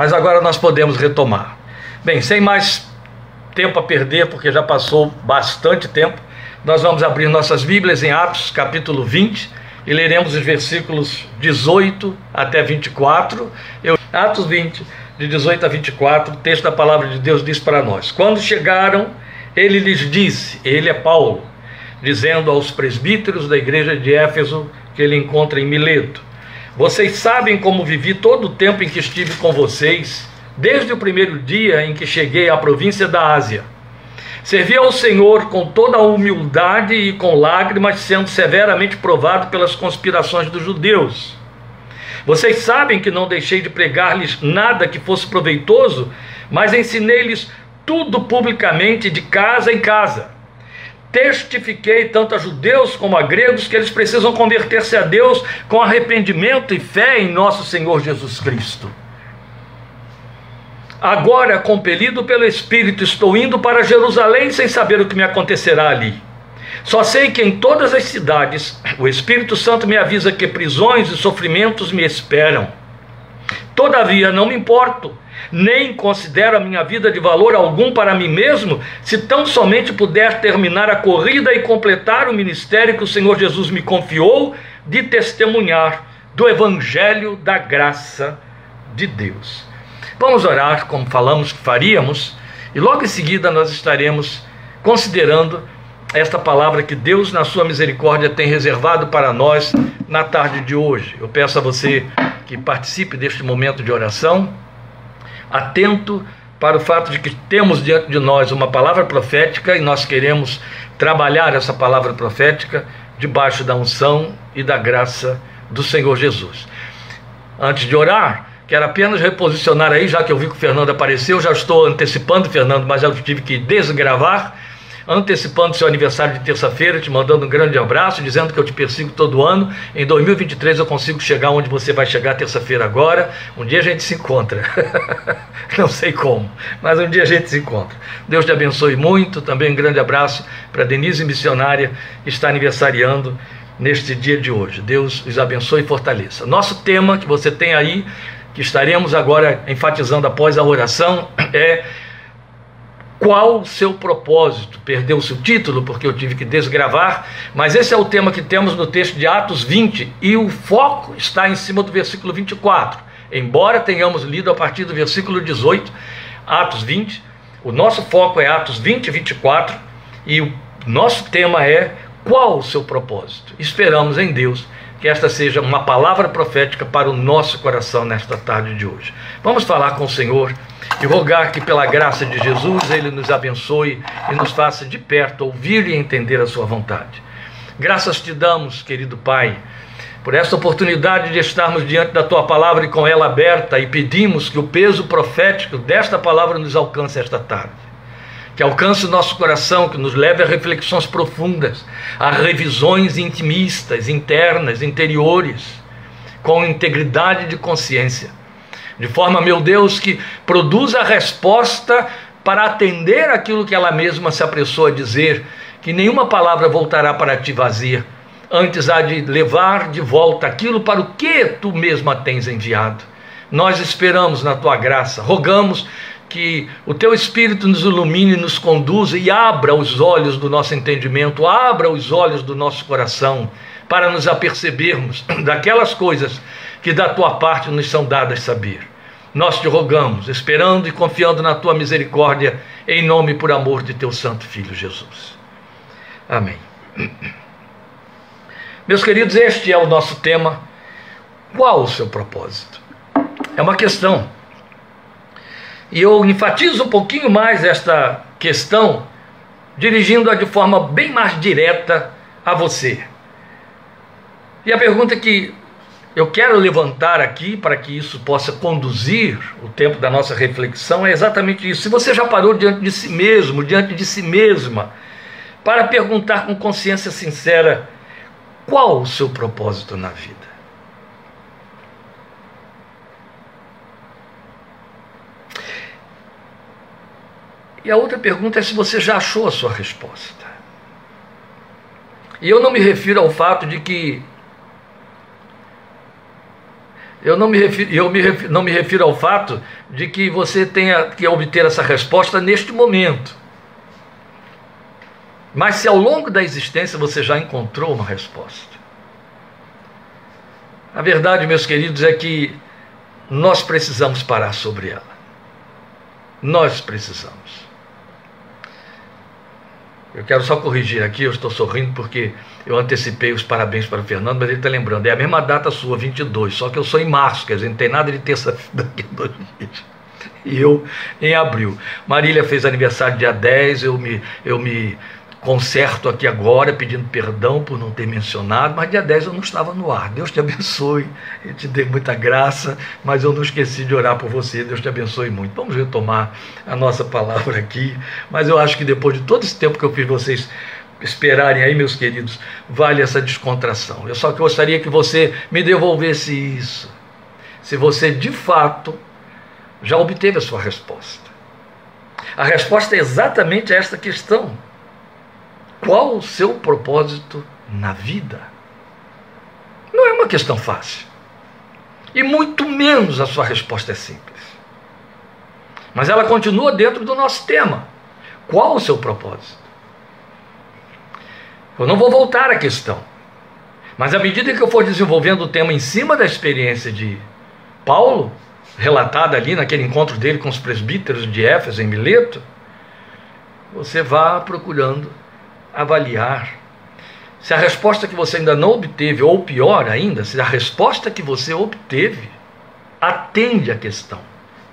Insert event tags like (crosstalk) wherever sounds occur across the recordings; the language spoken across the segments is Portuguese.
Mas agora nós podemos retomar. Bem, sem mais tempo a perder, porque já passou bastante tempo, nós vamos abrir nossas Bíblias em Atos, capítulo 20, e leremos os versículos 18 até 24. Eu, Atos 20, de 18 a 24, o texto da palavra de Deus diz para nós: Quando chegaram, ele lhes disse, ele é Paulo, dizendo aos presbíteros da igreja de Éfeso que ele encontra em Mileto: Vocês sabem como vivi todo o tempo em que estive com vocês, desde o primeiro dia em que cheguei à província da Ásia. Servi ao Senhor com toda a humildade e com lágrimas, sendo severamente provado pelas conspirações dos judeus vocês sabem que não deixei de pregar-lhes nada que fosse proveitoso, mas ensinei-lhes tudo publicamente, de casa em casa. Testifiquei tanto a judeus como a gregos que eles precisam converter-se a Deus com arrependimento e fé em nosso Senhor Jesus Cristo. Agora, compelido pelo Espírito, estou indo para Jerusalém sem saber o que me acontecerá ali. Só sei que em todas as cidades o Espírito Santo me avisa que prisões e sofrimentos me esperam. Todavia, não me importo, nem considero a minha vida de valor algum para mim mesmo, se tão somente puder terminar a corrida e completar o ministério que o Senhor Jesus me confiou de testemunhar do Evangelho da graça de Deus. Vamos orar como falamos que faríamos, e logo em seguida nós estaremos considerando esta palavra que Deus, na sua misericórdia, tem reservado para nós na tarde de hoje. Eu peço a você que participe deste momento de oração, atento para o fato de que temos diante de nós uma palavra profética e nós queremos trabalhar essa palavra profética debaixo da unção e da graça do Senhor Jesus. Antes de orar, quero apenas reposicionar aí, já que eu vi que o Fernando apareceu, já estou antecipando, Fernando, mas já tive que desgravar antecipando seu aniversário de terça-feira, te mandando um grande abraço, dizendo que eu te persigo todo ano. Em 2023 eu consigo chegar onde você vai chegar terça-feira agora. Um dia a gente se encontra. (laughs) Não sei como, mas um dia a gente se encontra. Deus te abençoe muito. Também um grande abraço para Denise Missionária, que está aniversariando neste dia de hoje. Deus os abençoe e fortaleça. Nosso tema que você tem aí, que estaremos agora enfatizando após a oração, é qual o seu propósito? Perdeu-se o título porque eu tive que desgravar, mas esse é o tema que temos no texto de Atos 20 e o foco está em cima do versículo 24. Embora tenhamos lido a partir do versículo 18, Atos 20, o nosso foco é Atos 20 e 24 e o nosso tema é qual o seu propósito. Esperamos em Deus que esta seja uma palavra profética para o nosso coração nesta tarde de hoje. Vamos falar com o Senhor e rogar que, pela graça de Jesus, Ele nos abençoe e nos faça de perto ouvir e entender a Sua vontade. Graças te damos, querido Pai, por esta oportunidade de estarmos diante da Tua palavra e com ela aberta, e pedimos que o peso profético desta palavra nos alcance esta tarde. Que alcance o nosso coração, que nos leve a reflexões profundas, a revisões intimistas, internas, interiores, com integridade de consciência de forma, meu Deus, que produza a resposta para atender aquilo que ela mesma se apressou a dizer, que nenhuma palavra voltará para ti vazia, antes há de levar de volta aquilo para o que tu mesma tens enviado. Nós esperamos na tua graça, rogamos que o teu Espírito nos ilumine, nos conduza e abra os olhos do nosso entendimento, abra os olhos do nosso coração, para nos apercebermos (clears throat) daquelas coisas que da tua parte nos são dadas saber. Nós te rogamos, esperando e confiando na tua misericórdia, em nome e por amor de teu santo filho Jesus. Amém. Meus queridos, este é o nosso tema. Qual o seu propósito? É uma questão. E eu enfatizo um pouquinho mais esta questão, dirigindo-a de forma bem mais direta a você. E a pergunta que eu quero levantar aqui para que isso possa conduzir o tempo da nossa reflexão é exatamente isso. Se você já parou diante de si mesmo, diante de si mesma, para perguntar com consciência sincera qual o seu propósito na vida. E a outra pergunta é se você já achou a sua resposta. E eu não me refiro ao fato de que Eu não me refiro, eu me refiro, não me refiro ao fato de que você tenha que obter essa resposta neste momento. Mas se ao longo da existência você já encontrou uma resposta. A verdade, meus queridos, é que nós precisamos parar sobre ela. Nós precisamos. Eu quero só corrigir aqui, eu estou sorrindo porque eu antecipei os parabéns para o Fernando, mas ele está lembrando, é a mesma data sua, 22, só que eu sou em março, quer dizer, não tem nada de terça-feira (laughs) daqui dois dias. E eu em abril. Marília fez aniversário dia 10, eu me, eu me conserto aqui agora, pedindo perdão por não ter mencionado, mas dia 10 eu não estava no ar. Deus te abençoe, eu te dei muita graça, mas eu não esqueci de orar por você. Deus te abençoe muito. Vamos retomar a nossa palavra aqui, mas eu acho que depois de todo esse tempo que eu fiz vocês esperarem aí, meus queridos, vale essa descontração. Eu só gostaria que você me devolvesse isso. Se você de fato já obteve a sua resposta. A resposta é exatamente esta questão qual o seu propósito na vida? Não é uma questão fácil. E muito menos a sua resposta é simples. Mas ela continua dentro do nosso tema. Qual o seu propósito? Eu não vou voltar à questão. Mas à medida que eu for desenvolvendo o tema em cima da experiência de Paulo, relatada ali naquele encontro dele com os presbíteros de Éfeso em Mileto, você vá procurando avaliar se a resposta que você ainda não obteve, ou pior ainda, se a resposta que você obteve atende à questão.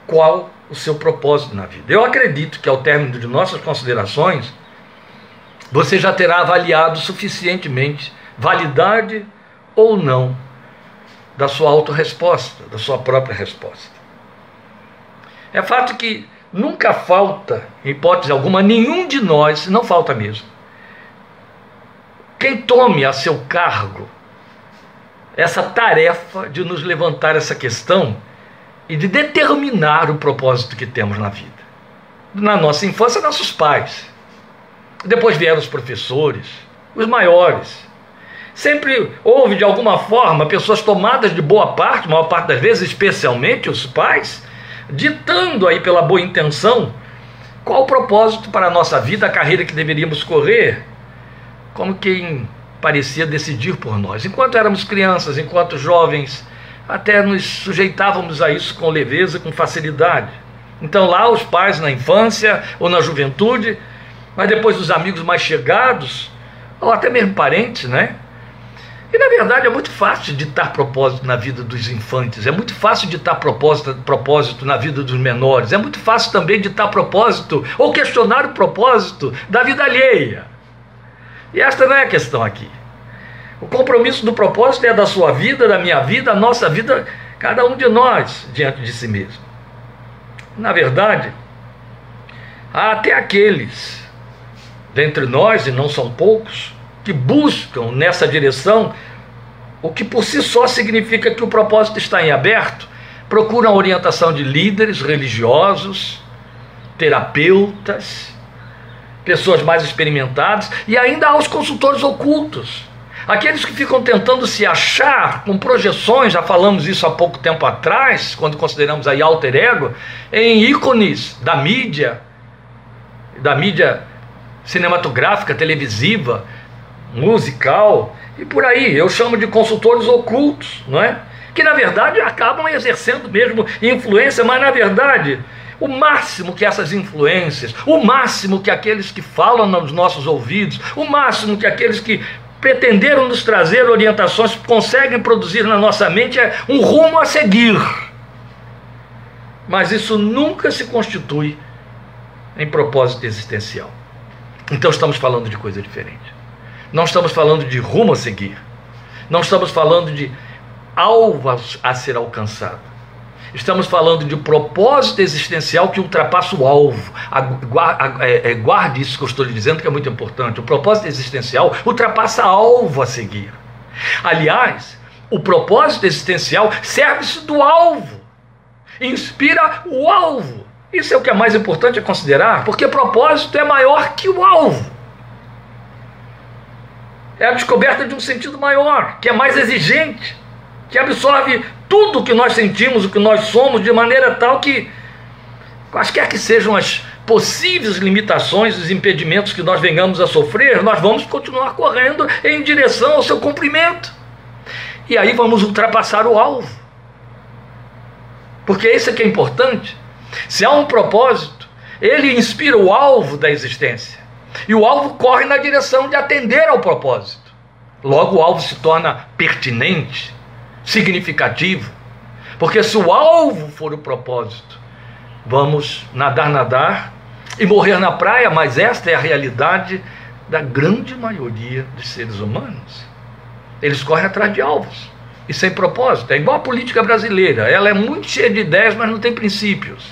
Qual o seu propósito na vida? Eu acredito que ao término de nossas considerações, você já terá avaliado suficientemente validade ou não da sua autorresposta, da sua própria resposta. É fato que nunca falta, em hipótese alguma, nenhum de nós, não falta mesmo, quem tome a seu cargo essa tarefa de nos levantar essa questão e de determinar o propósito que temos na vida. Na nossa infância, nossos pais. Depois vieram os professores, os maiores. Sempre houve, de alguma forma, pessoas tomadas de boa parte, maior parte das vezes, especialmente os pais, ditando aí pela boa intenção qual o propósito para a nossa vida, a carreira que deveríamos correr, como quem parecia decidir por nós. Enquanto éramos crianças, enquanto jovens, até nos sujeitávamos a isso com leveza, com facilidade. Então, lá, os pais na infância ou na juventude, mas depois os amigos mais chegados, ou até mesmo parentes, né? E na verdade é muito fácil ditar propósito na vida dos infantes, é muito fácil ditar propósito, propósito na vida dos menores, é muito fácil também ditar propósito ou questionar o propósito da vida alheia. E esta não é a questão aqui. O compromisso do propósito é da sua vida, da minha vida, a nossa vida, cada um de nós diante de si mesmo. Na verdade, há até aqueles dentre nós, e não são poucos, que buscam nessa direção, o que por si só significa que o propósito está em aberto, procuram a orientação de líderes religiosos, terapeutas, pessoas mais experimentadas, e ainda há os consultores ocultos. Aqueles que ficam tentando se achar com projeções, já falamos isso há pouco tempo atrás, quando consideramos aí alter ego, em ícones da mídia, da mídia cinematográfica, televisiva, musical e por aí. Eu chamo de consultores ocultos, não é? Que na verdade acabam exercendo mesmo influência, mas na verdade o máximo que essas influências, o máximo que aqueles que falam nos nossos ouvidos, o máximo que aqueles que pretenderam nos trazer orientações conseguem produzir na nossa mente é um rumo a seguir. Mas isso nunca se constitui em propósito existencial. Então estamos falando de coisa diferente. Não estamos falando de rumo a seguir. Não estamos falando de alvos a ser alcançado. Estamos falando de propósito existencial que ultrapassa o alvo. É, é, guarde isso que eu estou lhe dizendo, que é muito importante. O propósito existencial ultrapassa alvo a seguir. Aliás, o propósito existencial serve-se do alvo, inspira o alvo. Isso é o que é mais importante a considerar, porque propósito é maior que o alvo. É a descoberta de um sentido maior, que é mais exigente, que absorve tudo o que nós sentimos, o que nós somos, de maneira tal que, quaisquer que sejam as possíveis limitações, os impedimentos que nós venhamos a sofrer, nós vamos continuar correndo em direção ao seu cumprimento. E aí vamos ultrapassar o alvo. Porque isso é que é importante. Se há um propósito, ele inspira o alvo da existência. E o alvo corre na direção de atender ao propósito. Logo, o alvo se torna pertinente, significativo. Porque se o alvo for o propósito, vamos nadar, nadar e morrer na praia, mas esta é a realidade da grande maioria dos seres humanos. Eles correm atrás de alvos e sem propósito. É igual a política brasileira. Ela é muito cheia de ideias, mas não tem princípios.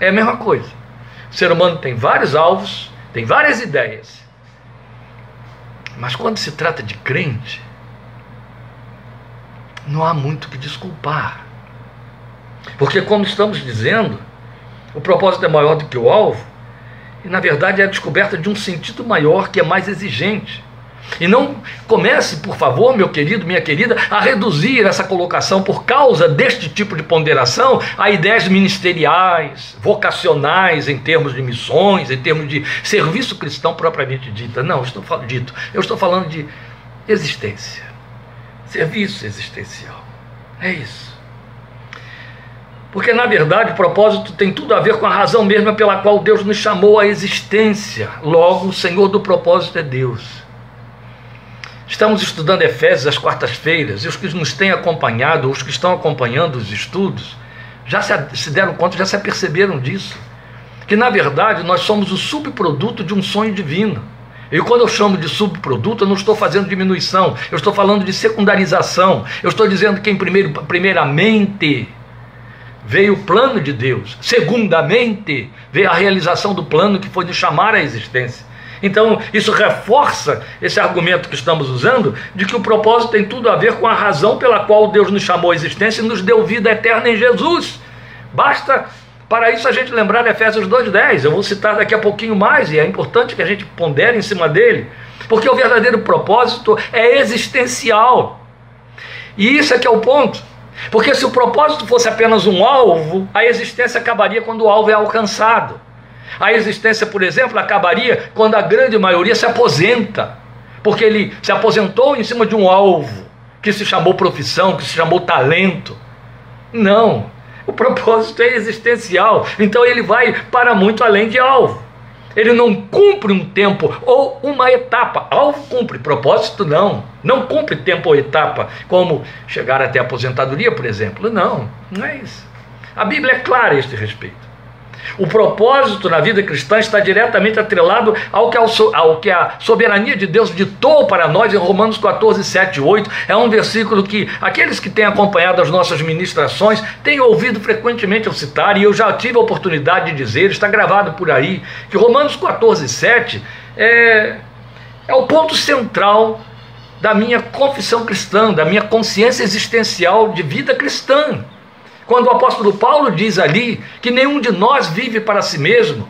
É a mesma coisa. O ser humano tem vários alvos, tem várias ideias. Mas quando se trata de crente, não há muito que desculpar. Porque, como estamos dizendo, o propósito é maior do que o alvo, e na verdade é a descoberta de um sentido maior que é mais exigente. E não comece, por favor, meu querido, minha querida, a reduzir essa colocação por causa deste tipo de ponderação a ideias ministeriais, vocacionais, em termos de missões, em termos de serviço cristão propriamente dita. Não, estou dito. Eu estou falando de existência, serviço existencial. É isso. Porque, na verdade, o propósito tem tudo a ver com a razão mesma pela qual Deus nos chamou à existência. Logo, o Senhor do propósito é Deus. Estamos estudando Efésios às quartas-feiras, e os que nos têm acompanhado, os que estão acompanhando os estudos, já se, deram conta, já se aperceberam disso. Que na verdade nós somos o subproduto de um sonho divino. E quando eu chamo de subproduto, eu não estou fazendo diminuição, eu estou falando de secundarização. Eu estou dizendo que, em primeiro, primeiramente, veio o plano de Deus, segundamente, veio a realização do plano que foi de chamar à existência. Então, isso reforça esse argumento que estamos usando de que o propósito tem tudo a ver com a razão pela qual Deus nos chamou à existência e nos deu vida eterna em Jesus. Basta para isso a gente lembrar Efésios 2:10. Eu vou citar daqui a pouquinho mais e é importante que a gente pondere em cima dele, porque o verdadeiro propósito é existencial. E isso é que é o ponto. Porque se o propósito fosse apenas um alvo, a existência acabaria quando o alvo é alcançado. A existência, por exemplo, acabaria quando a grande maioria se aposenta, porque ele se aposentou em cima de um alvo que se chamou profissão, que se chamou talento. Não, o propósito é existencial, então ele vai para muito além de alvo. Ele não cumpre um tempo ou uma etapa. Alvo cumpre, propósito não. Não cumpre tempo ou etapa, como chegar até a aposentadoria, por exemplo. Não, não é isso. A Bíblia é clara a este respeito. O propósito na vida cristã está diretamente atrelado ao que, ao que a soberania de Deus ditou para nós em Romanos 14, 7 e 8. É um versículo que aqueles que têm acompanhado as nossas ministrações têm ouvido frequentemente eu citar, e eu já tive a oportunidade de dizer, está gravado por aí, que Romanos 14, 7 é, é o ponto central da minha confissão cristã, da minha consciência existencial de vida cristã. Quando o apóstolo Paulo diz ali que nenhum de nós vive para si mesmo,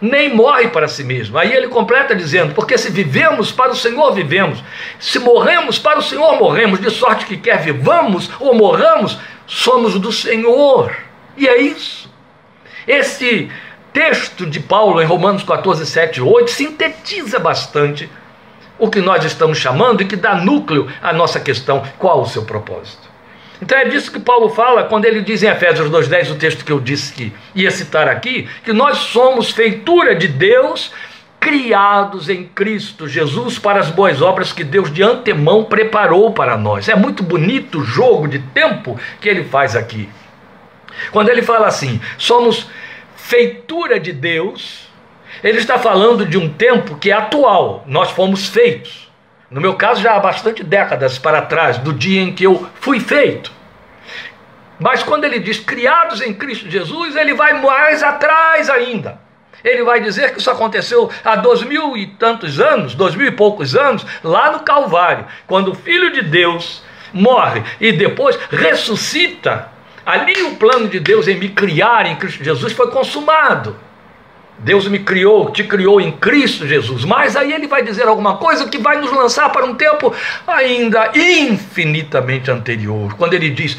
nem morre para si mesmo. Aí ele completa dizendo: Porque se vivemos para o Senhor, vivemos, se morremos para o Senhor, morremos, de sorte que quer vivamos ou morramos, somos do Senhor. E é isso. Esse texto de Paulo em Romanos 14, 7 e 8 sintetiza bastante o que nós estamos chamando e que dá núcleo à nossa questão: qual o seu propósito? Então é disso que Paulo fala quando ele diz em Efésios 2,10, o texto que eu disse que ia citar aqui, que nós somos feitura de Deus, criados em Cristo Jesus para as boas obras que Deus de antemão preparou para nós. É muito bonito o jogo de tempo que ele faz aqui. Quando ele fala assim, somos feitura de Deus, ele está falando de um tempo que é atual, nós fomos feitos. No meu caso, já há bastante décadas para trás, do dia em que eu fui feito. Mas quando ele diz criados em Cristo Jesus, ele vai mais atrás ainda. Ele vai dizer que isso aconteceu há dois mil e tantos anos, dois mil e poucos anos, lá no Calvário, quando o Filho de Deus morre e depois ressuscita. Ali o plano de Deus em me criar em Cristo Jesus foi consumado. Deus me criou, te criou em Cristo Jesus. Mas aí ele vai dizer alguma coisa que vai nos lançar para um tempo ainda infinitamente anterior. Quando ele diz: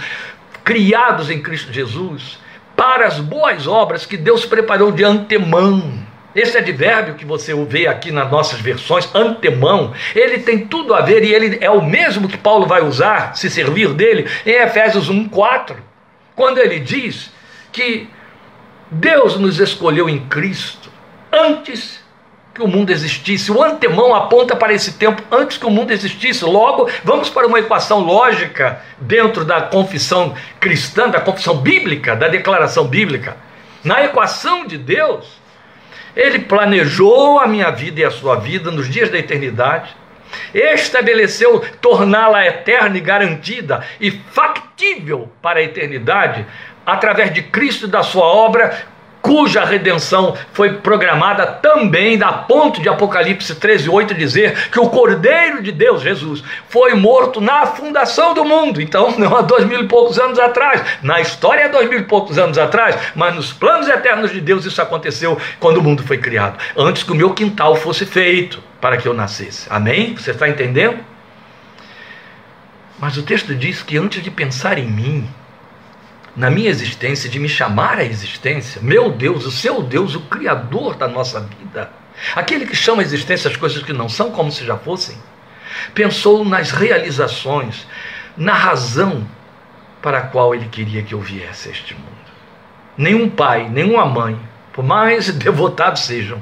criados em Cristo Jesus para as boas obras que Deus preparou de antemão. Esse advérbio que você vê aqui nas nossas versões, antemão, ele tem tudo a ver e ele é o mesmo que Paulo vai usar, se servir dele, em Efésios 1,4, quando ele diz que Deus nos escolheu em Cristo antes que o mundo existisse. O antemão aponta para esse tempo antes que o mundo existisse. Logo, vamos para uma equação lógica dentro da confissão cristã, da confissão bíblica, da declaração bíblica. Na equação de Deus, ele planejou a minha vida e a sua vida nos dias da eternidade. Estabeleceu torná-la eterna e garantida e factível para a eternidade através de Cristo e da sua obra, cuja redenção foi programada também, da ponto de Apocalipse 13, 8 dizer que o Cordeiro de Deus, Jesus, foi morto na fundação do mundo. Então, (laughs) não há dois mil e poucos anos atrás, na história há dois mil e poucos anos atrás, mas nos planos eternos de Deus isso aconteceu quando o mundo foi criado, antes que o meu quintal fosse feito para que eu nascesse. Amém? Você está entendendo? Mas o texto diz que antes de pensar em mim, na minha existência, de me chamar à existência, meu Deus, o seu Deus, o Criador da nossa vida, aquele que chama a existência as coisas que não são como se já fossem, pensou nas realizações, na razão para a qual ele queria que eu viesse a este mundo. Nenhum pai, nenhuma mãe, por mais (laughs) devotados sejam,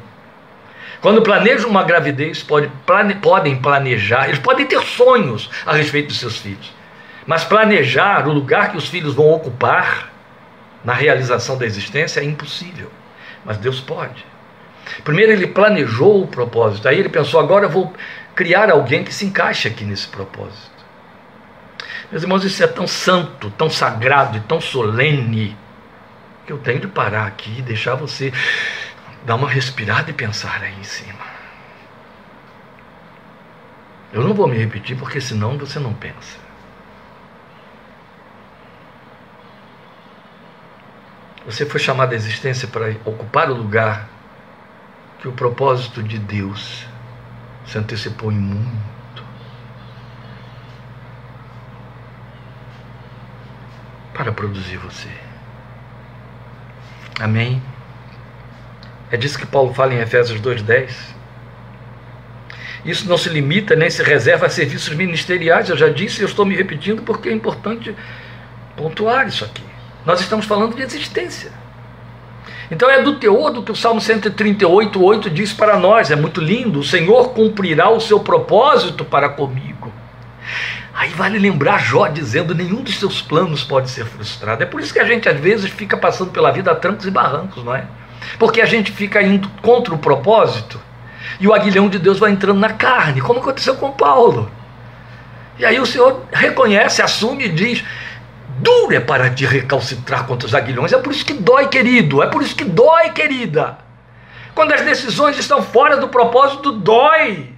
quando planejam uma gravidez, pode, plane, podem planejar, eles podem ter sonhos a respeito dos seus filhos. Mas planejar o lugar que os filhos vão ocupar na realização da existência é impossível. Mas Deus pode. Primeiro ele planejou o propósito, aí ele pensou: agora eu vou criar alguém que se encaixe aqui nesse propósito. Meus irmãos, isso é tão santo, tão sagrado e tão solene que eu tenho de parar aqui e deixar você dar uma respirada e pensar aí em cima. Eu não vou me repetir porque senão você não pensa. Você foi chamado à existência para ocupar o lugar que o propósito de Deus se antecipou em muito. Para produzir você. Amém? É disso que Paulo fala em Efésios 2,10. Isso não se limita nem se reserva a serviços ministeriais. Eu já disse e estou me repetindo porque é importante pontuar isso aqui. Nós estamos falando de existência. Então é do teor do que o Salmo 138, 8 diz para nós, é muito lindo, o Senhor cumprirá o seu propósito para comigo. Aí vale lembrar Jó dizendo: nenhum dos seus planos pode ser frustrado. É por isso que a gente às vezes fica passando pela vida a trancos e barrancos, não é? Porque a gente fica indo contra o propósito e o aguilhão de Deus vai entrando na carne, como aconteceu com Paulo. E aí o Senhor reconhece, assume e diz: duro é para te recalcitrar contra os aguilhões. É por isso que dói, querido. É por isso que dói, querida. Quando as decisões estão fora do propósito, dói.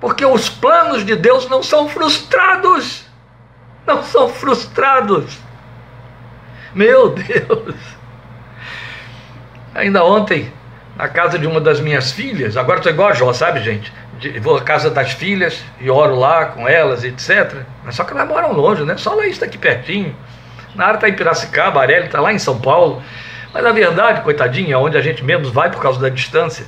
Porque os planos de Deus não são frustrados. Não são frustrados. Meu Deus. Ainda ontem, na casa de uma das minhas filhas, agora estou igual a Jó, sabe, gente? Vou à casa das filhas e oro lá com elas, etc. Mas só que elas moram longe, né? Só lá está aqui pertinho. Na área está em Piracicaba, a Arely está lá em São Paulo. Mas na verdade, coitadinha, onde a gente menos vai por causa da distância.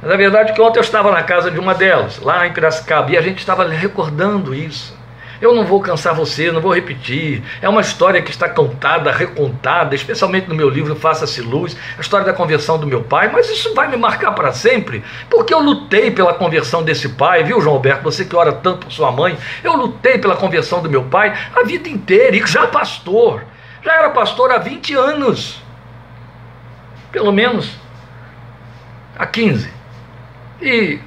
Mas na verdade que ontem eu estava na casa de uma delas, lá em Piracicaba, e a gente estava recordando isso. Eu não vou cansar você, não vou repetir. É uma história que está contada, recontada, especialmente no meu livro Faça-se Luz, a história da conversão do meu pai, mas isso vai me marcar para sempre, porque eu lutei pela conversão desse pai, viu, João Alberto? Você que ora tanto por sua mãe, eu lutei pela conversão do meu pai a vida inteira, e já pastor, já era pastor há 20 anos, pelo menos há 15. E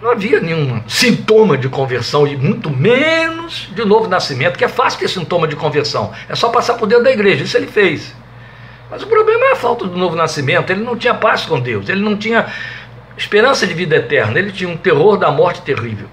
não havia nenhum sintoma de conversão, e muito menos de novo nascimento, que é fácil ter sintoma de conversão. É só passar por dentro da igreja, isso ele fez. Mas o problema é a falta do novo nascimento. Ele não tinha paz com Deus, ele não tinha esperança de vida eterna, ele tinha um terror da morte terrível.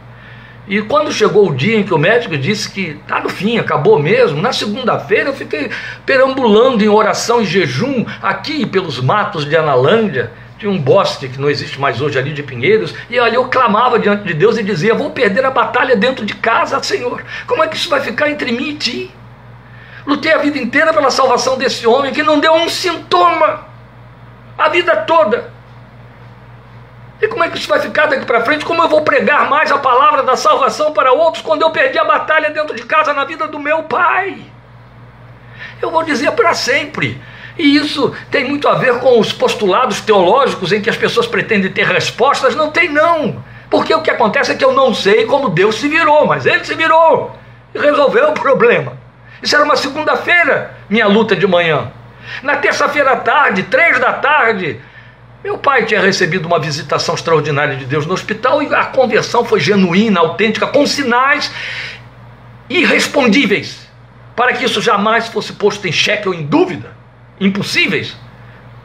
E quando chegou o dia em que o médico disse que tá no fim, acabou mesmo, na segunda-feira eu fiquei perambulando em oração e jejum aqui pelos matos de Analândia. Tinha um bosque que não existe mais hoje ali de Pinheiros, e ali eu clamava diante de Deus e dizia: Vou perder a batalha dentro de casa, Senhor. Como é que isso vai ficar entre mim e ti? Lutei a vida inteira pela salvação desse homem que não deu um sintoma a vida toda. E como é que isso vai ficar daqui para frente? Como eu vou pregar mais a palavra da salvação para outros quando eu perdi a batalha dentro de casa na vida do meu pai? Eu vou dizer para sempre. E isso tem muito a ver com os postulados teológicos em que as pessoas pretendem ter respostas. Não tem, não. Porque o que acontece é que eu não sei como Deus se virou, mas ele se virou e resolveu o problema. Isso era uma segunda-feira, minha luta de manhã. Na terça-feira à tarde, três da tarde, meu pai tinha recebido uma visitação extraordinária de Deus no hospital e a conversão foi genuína, autêntica, com sinais irrespondíveis, para que isso jamais fosse posto em xeque ou em dúvida, impossíveis.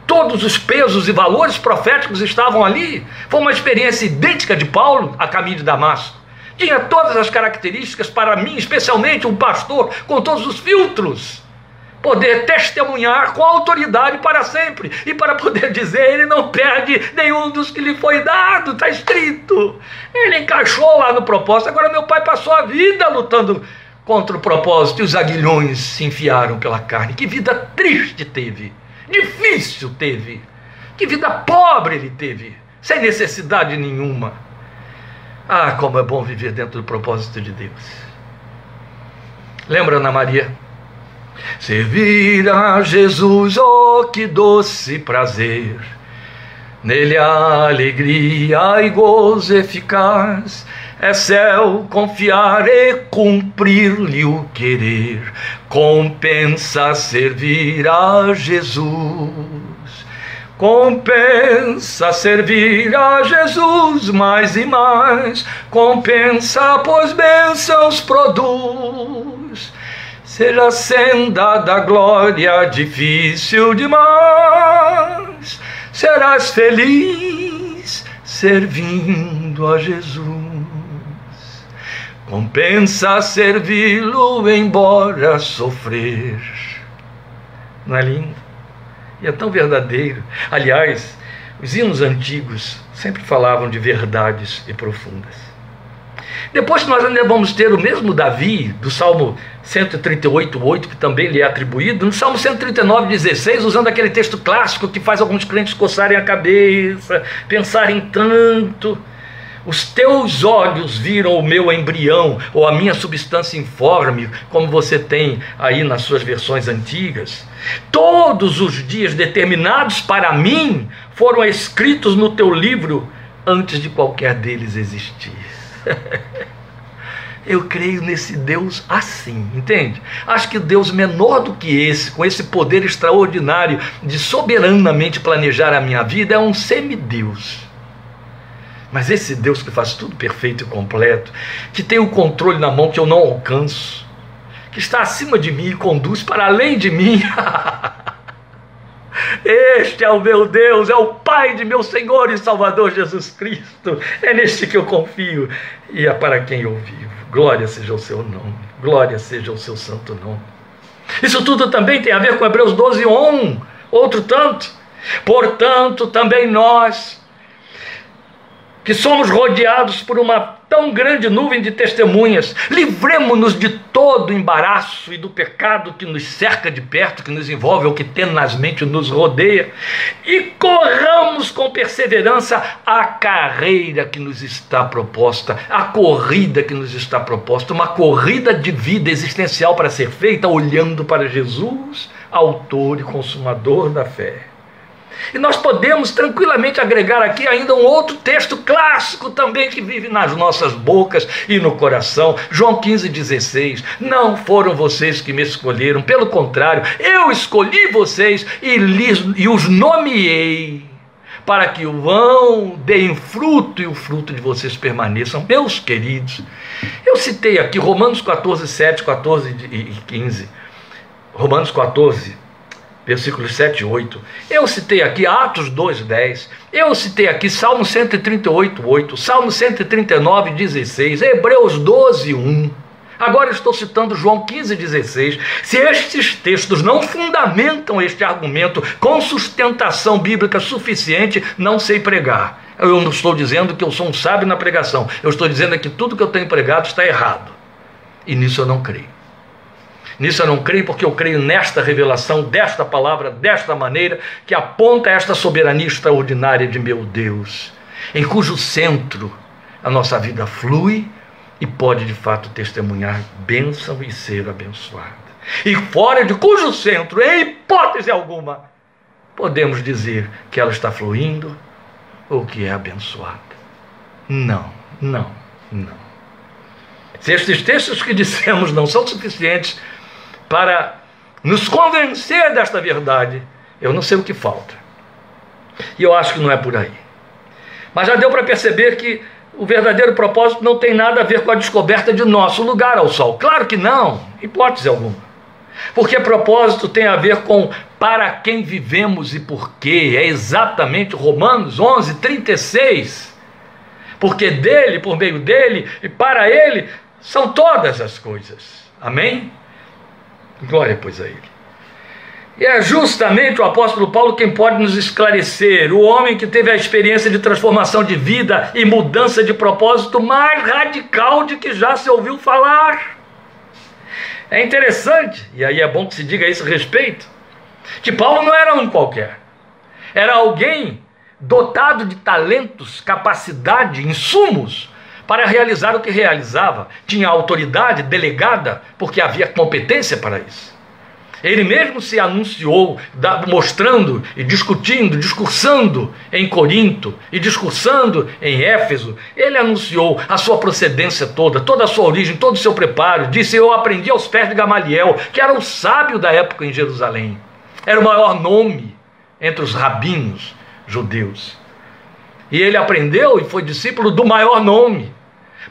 Todos os pesos e valores proféticos estavam ali. Foi uma experiência idêntica de Paulo a caminho de Damasco. Tinha todas as características para mim, especialmente um pastor com todos os filtros poder testemunhar com autoridade para sempre e para poder (laughs) dizer ele não perde nenhum dos que lhe foi dado, está escrito. Ele encaixou lá no propósito. Agora meu pai passou a vida lutando contra o propósito e os aguilhões se enfiaram pela carne. Que vida triste teve, difícil teve, que vida pobre ele teve, sem necessidade nenhuma. Ah, como é bom viver dentro do propósito de Deus. Lembra, Ana Maria? Servir a Jesus, oh que doce prazer! Nele a alegria e gozo eficaz é céu confiar e cumprir-lhe o querer, compensa servir a Jesus. Compensa servir a Jesus mais e mais, compensa, pois bênçãos produz seja a senda da glória difícil demais, serás feliz servindo a Jesus. Compensa servi-lo, embora sofrer. Não é lindo? E é tão verdadeiro. Aliás, os hinos antigos sempre falavam de verdades e profundas. Depois nós ainda vamos ter o mesmo Davi, do Salmo 138, 8, que também lhe é atribuído, no Salmo 139, 16, usando aquele texto clássico que faz alguns crentes coçarem a cabeça, pensarem tanto. Os teus olhos viram o meu embrião, ou a minha substância informe, como você tem aí nas suas versões antigas. Todos os dias determinados para mim foram escritos no teu livro antes de qualquer deles existir. (laughs) Eu creio nesse Deus assim, entende? Acho que Deus menor do que esse, com esse poder extraordinário de soberanamente planejar a minha vida, é um semideus. Mas esse Deus que faz tudo perfeito e completo, que tem o controle na mão que eu não alcanço, que está acima de mim e conduz para além de mim. (laughs) Este é o meu Deus, é o Pai de meu Senhor e Salvador Jesus Cristo. É neste que eu confio e é para quem eu vivo. Glória seja o seu nome, glória seja o seu santo nome. Isso tudo também tem a ver com Hebreus 12, 1, outro tanto. Portanto, também nós, que somos rodeados por uma tão grande nuvem de testemunhas. Livremos-nos de todo o embaraço e do pecado que nos cerca de perto, que nos envolve ou que tenazmente nos rodeia, e corramos com perseverança a carreira que nos está proposta, a corrida que nos está proposta, uma corrida de vida existencial para ser feita olhando para Jesus, autor e consumador da fé. E nós podemos tranquilamente agregar aqui ainda um outro texto clássico também que vive nas nossas bocas e no coração. João 15, 16. Não foram vocês que me escolheram, pelo contrário, eu escolhi vocês e, lhes, e os nomeei para que o vão deem fruto e o fruto de vocês permaneçam. Meus queridos, eu citei aqui Romanos 14, 7, 14 e 15. Romanos 14, versículos 7 e 8. Eu citei aqui Atos 2, 10. Eu citei aqui Salmo 138, 8. Salmo 139, 16. Hebreus 12, 1. Agora estou citando João 15,16. Se estes textos não fundamentam este argumento com sustentação bíblica suficiente, não sei pregar. Eu não estou dizendo que eu sou um sábio na pregação. Eu estou dizendo que tudo que eu tenho pregado está errado. E nisso eu não creio. Nisso eu não creio porque eu creio nesta revelação, desta palavra, desta maneira, que aponta esta soberania extraordinária de meu Deus, em cujo centro a nossa vida flui e pode de fato testemunhar bênção e ser abençoada. E fora de cujo centro, em hipótese alguma, podemos dizer que ela está fluindo ou que é abençoada. Não, não, não. Se estes textos que dissemos não são suficientes para nos convencer desta verdade, eu não sei o que falta. E eu acho que não é por aí. Mas já deu para perceber que o verdadeiro propósito não tem nada a ver com a descoberta de nosso lugar ao sol. Claro que não, hipótese alguma. Porque propósito tem a ver com para quem vivemos e por quê. É exatamente Romanos 11, 36. Porque dele, por meio dele e para ele são todas as coisas. Amém? Glória, pois, a ele. E é justamente o apóstolo Paulo quem pode nos esclarecer, o homem que teve a experiência de transformação de vida e mudança de propósito mais radical de que já se ouviu falar. É interessante, e aí é bom que se diga isso a respeito, que Paulo não era um qualquer, era alguém dotado de talentos, capacidade, insumos para realizar o que realizava, tinha autoridade delegada, porque havia competência para isso. Ele mesmo se anunciou, mostrando e discutindo, discursando em Corinto e discursando em Éfeso. Ele anunciou a sua procedência toda, toda a sua origem, todo o seu preparo. Disse: Eu aprendi aos pés de Gamaliel, que era o sábio da época em Jerusalém. Era o maior nome entre os rabinos judeus. E ele aprendeu e foi discípulo do maior nome.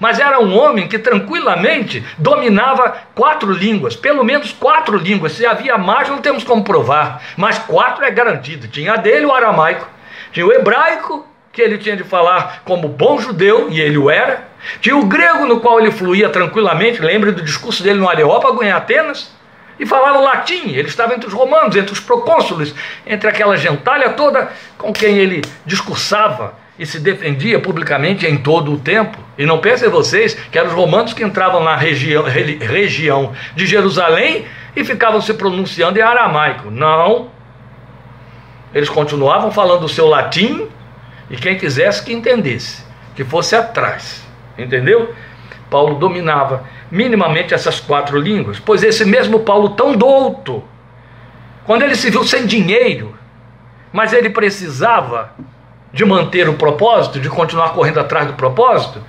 Mas era um homem que tranquilamente dominava quatro línguas, pelo menos quatro línguas. Se havia mais, não temos como provar, mas quatro é garantido. Tinha dele o aramaico, tinha o hebraico, que ele tinha de falar como bom judeu, e ele o era. Tinha o grego, no qual ele fluía tranquilamente. Lembre do discurso dele no Areópago, em Atenas. E falava latim, ele estava entre os romanos, entre os procônsules, entre aquela gentalha toda com quem ele discursava e se defendia publicamente em todo o tempo. E não pensem vocês que eram os romanos que entravam na região, região de Jerusalém e ficavam se pronunciando em aramaico. Não. Eles continuavam falando o seu latim e quem quisesse que entendesse, que fosse atrás. Entendeu? Paulo dominava minimamente essas quatro línguas, pois esse mesmo Paulo tão douto, quando ele se viu sem dinheiro, mas ele precisava de manter o propósito, de continuar correndo atrás do propósito,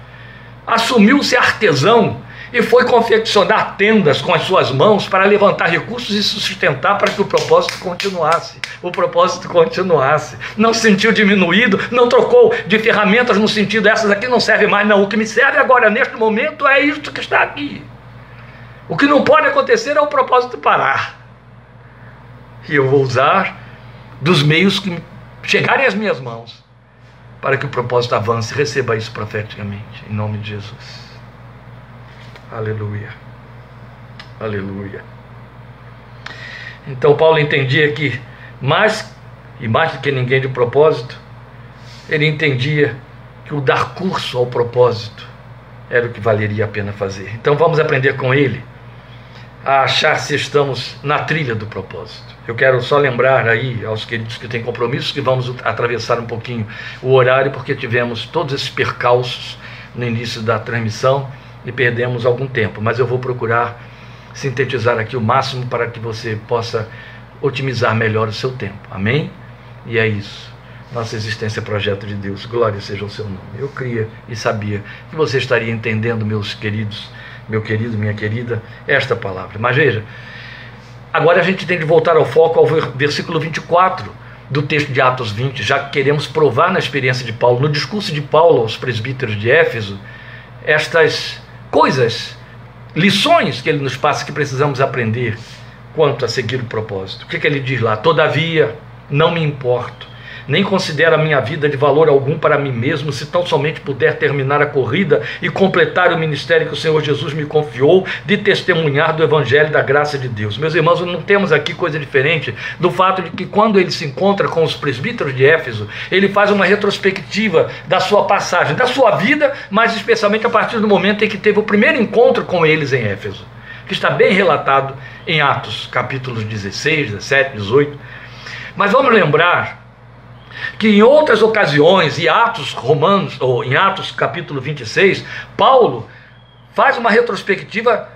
assumiu-se artesão e foi confeccionar tendas com as suas mãos para levantar recursos e sustentar para que o propósito continuasse. O propósito continuasse. Não se sentiu diminuído, não trocou de ferramentas no sentido essas aqui não servem mais, não. O que me serve agora, neste momento, é isso que está aqui. O que não pode acontecer é o propósito parar. E eu vou usar dos meios que chegarem às minhas mãos para que o propósito avance. Receba isso profeticamente, em nome de Jesus. Aleluia. Aleluia. Então Paulo entendia que mais e mais do que ninguém de propósito, ele entendia que o dar curso ao propósito era o que valeria a pena fazer. Então vamos aprender com ele a achar se estamos na trilha do propósito. Eu quero só lembrar aí aos queridos que têm compromissos que vamos atravessar um pouquinho o horário, porque tivemos todos esses percalços no início da transmissão e perdemos algum tempo. Mas eu vou procurar sintetizar aqui o máximo para que você possa otimizar melhor o seu tempo. Amém? E é isso. Nossa existência é projeto de Deus. Glória seja o seu nome. Eu cria e sabia que você estaria entendendo, meus queridos, meu querido, minha querida, esta palavra. Mas veja, Agora a gente tem de voltar ao foco ao versículo 24 do texto de Atos 20, já que queremos provar na experiência de Paulo, no discurso de Paulo aos presbíteros de Éfeso, estas coisas, lições que ele nos passa que precisamos aprender quanto a seguir o propósito. O que, que ele diz lá? Todavia, não me importo nem considero a minha vida de valor algum para mim mesmo, se tão somente puder terminar a corrida e completar o ministério que o Senhor Jesus me confiou de testemunhar do Evangelho da graça de Deus. Meus irmãos, não temos aqui coisa diferente do fato de que quando ele se encontra com os presbíteros de Éfeso, ele faz uma retrospectiva da sua passagem, da sua vida, mas especialmente a partir do momento em que teve o primeiro encontro com eles em Éfeso, que está bem relatado em Atos, capítulos 16, 17, 18. Mas vamos lembrar que em outras ocasiões, e Atos Romanos, ou em Atos capítulo 26, Paulo faz uma retrospectiva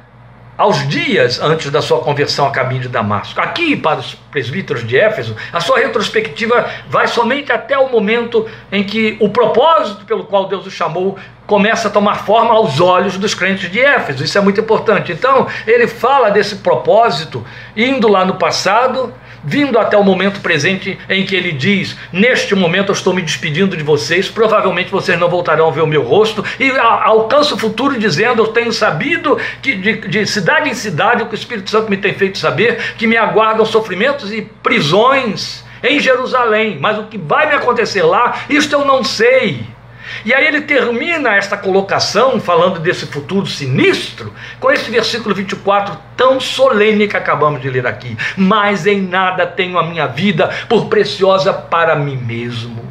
aos dias antes da sua conversão a caminho de Damasco. Aqui, para os presbíteros de Éfeso, a sua retrospectiva vai somente até o momento em que o propósito pelo qual Deus o chamou começa a tomar forma aos olhos dos crentes de Éfeso. Isso é muito importante. Então, ele fala desse propósito indo lá no passado vindo até o momento presente em que ele diz: Neste momento eu estou me despedindo de vocês, provavelmente vocês não voltarão a ver o meu rosto, e alcança o futuro dizendo: Eu tenho sabido que de, de cidade em cidade o que o Espírito Santo me tem feito saber, que me aguardam sofrimentos e prisões em Jerusalém, mas o que vai me acontecer lá, isto eu não sei. E aí ele termina esta colocação, falando desse futuro sinistro, com esse versículo 24 tão solene que acabamos de ler aqui. Mas em nada tenho a minha vida por preciosa para mim mesmo,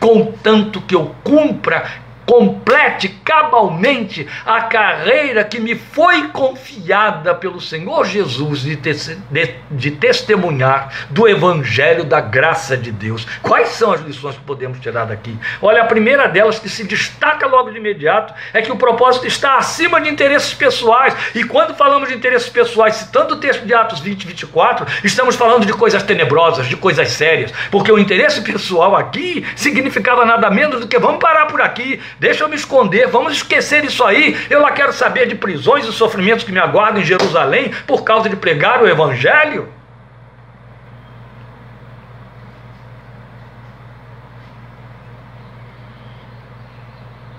contanto que eu cumpra complete cabalmente a carreira que me foi confiada pelo Senhor Jesus de, te, de, de, testemunhar do Evangelho da graça de Deus. Quais são as lições que podemos tirar daqui? Olha, a primeira delas que se destaca logo de imediato é que o propósito está acima de interesses pessoais. E quando falamos de interesses pessoais, citando o texto de Atos 20, 24, estamos falando de coisas tenebrosas, de coisas sérias, porque o interesse pessoal aqui significava nada menos do que vamos parar por aqui, Deixa eu me esconder, vamos esquecer isso aí. Eu lá quero saber de prisões e sofrimentos que me aguardam em Jerusalém por causa de pregar o Evangelho.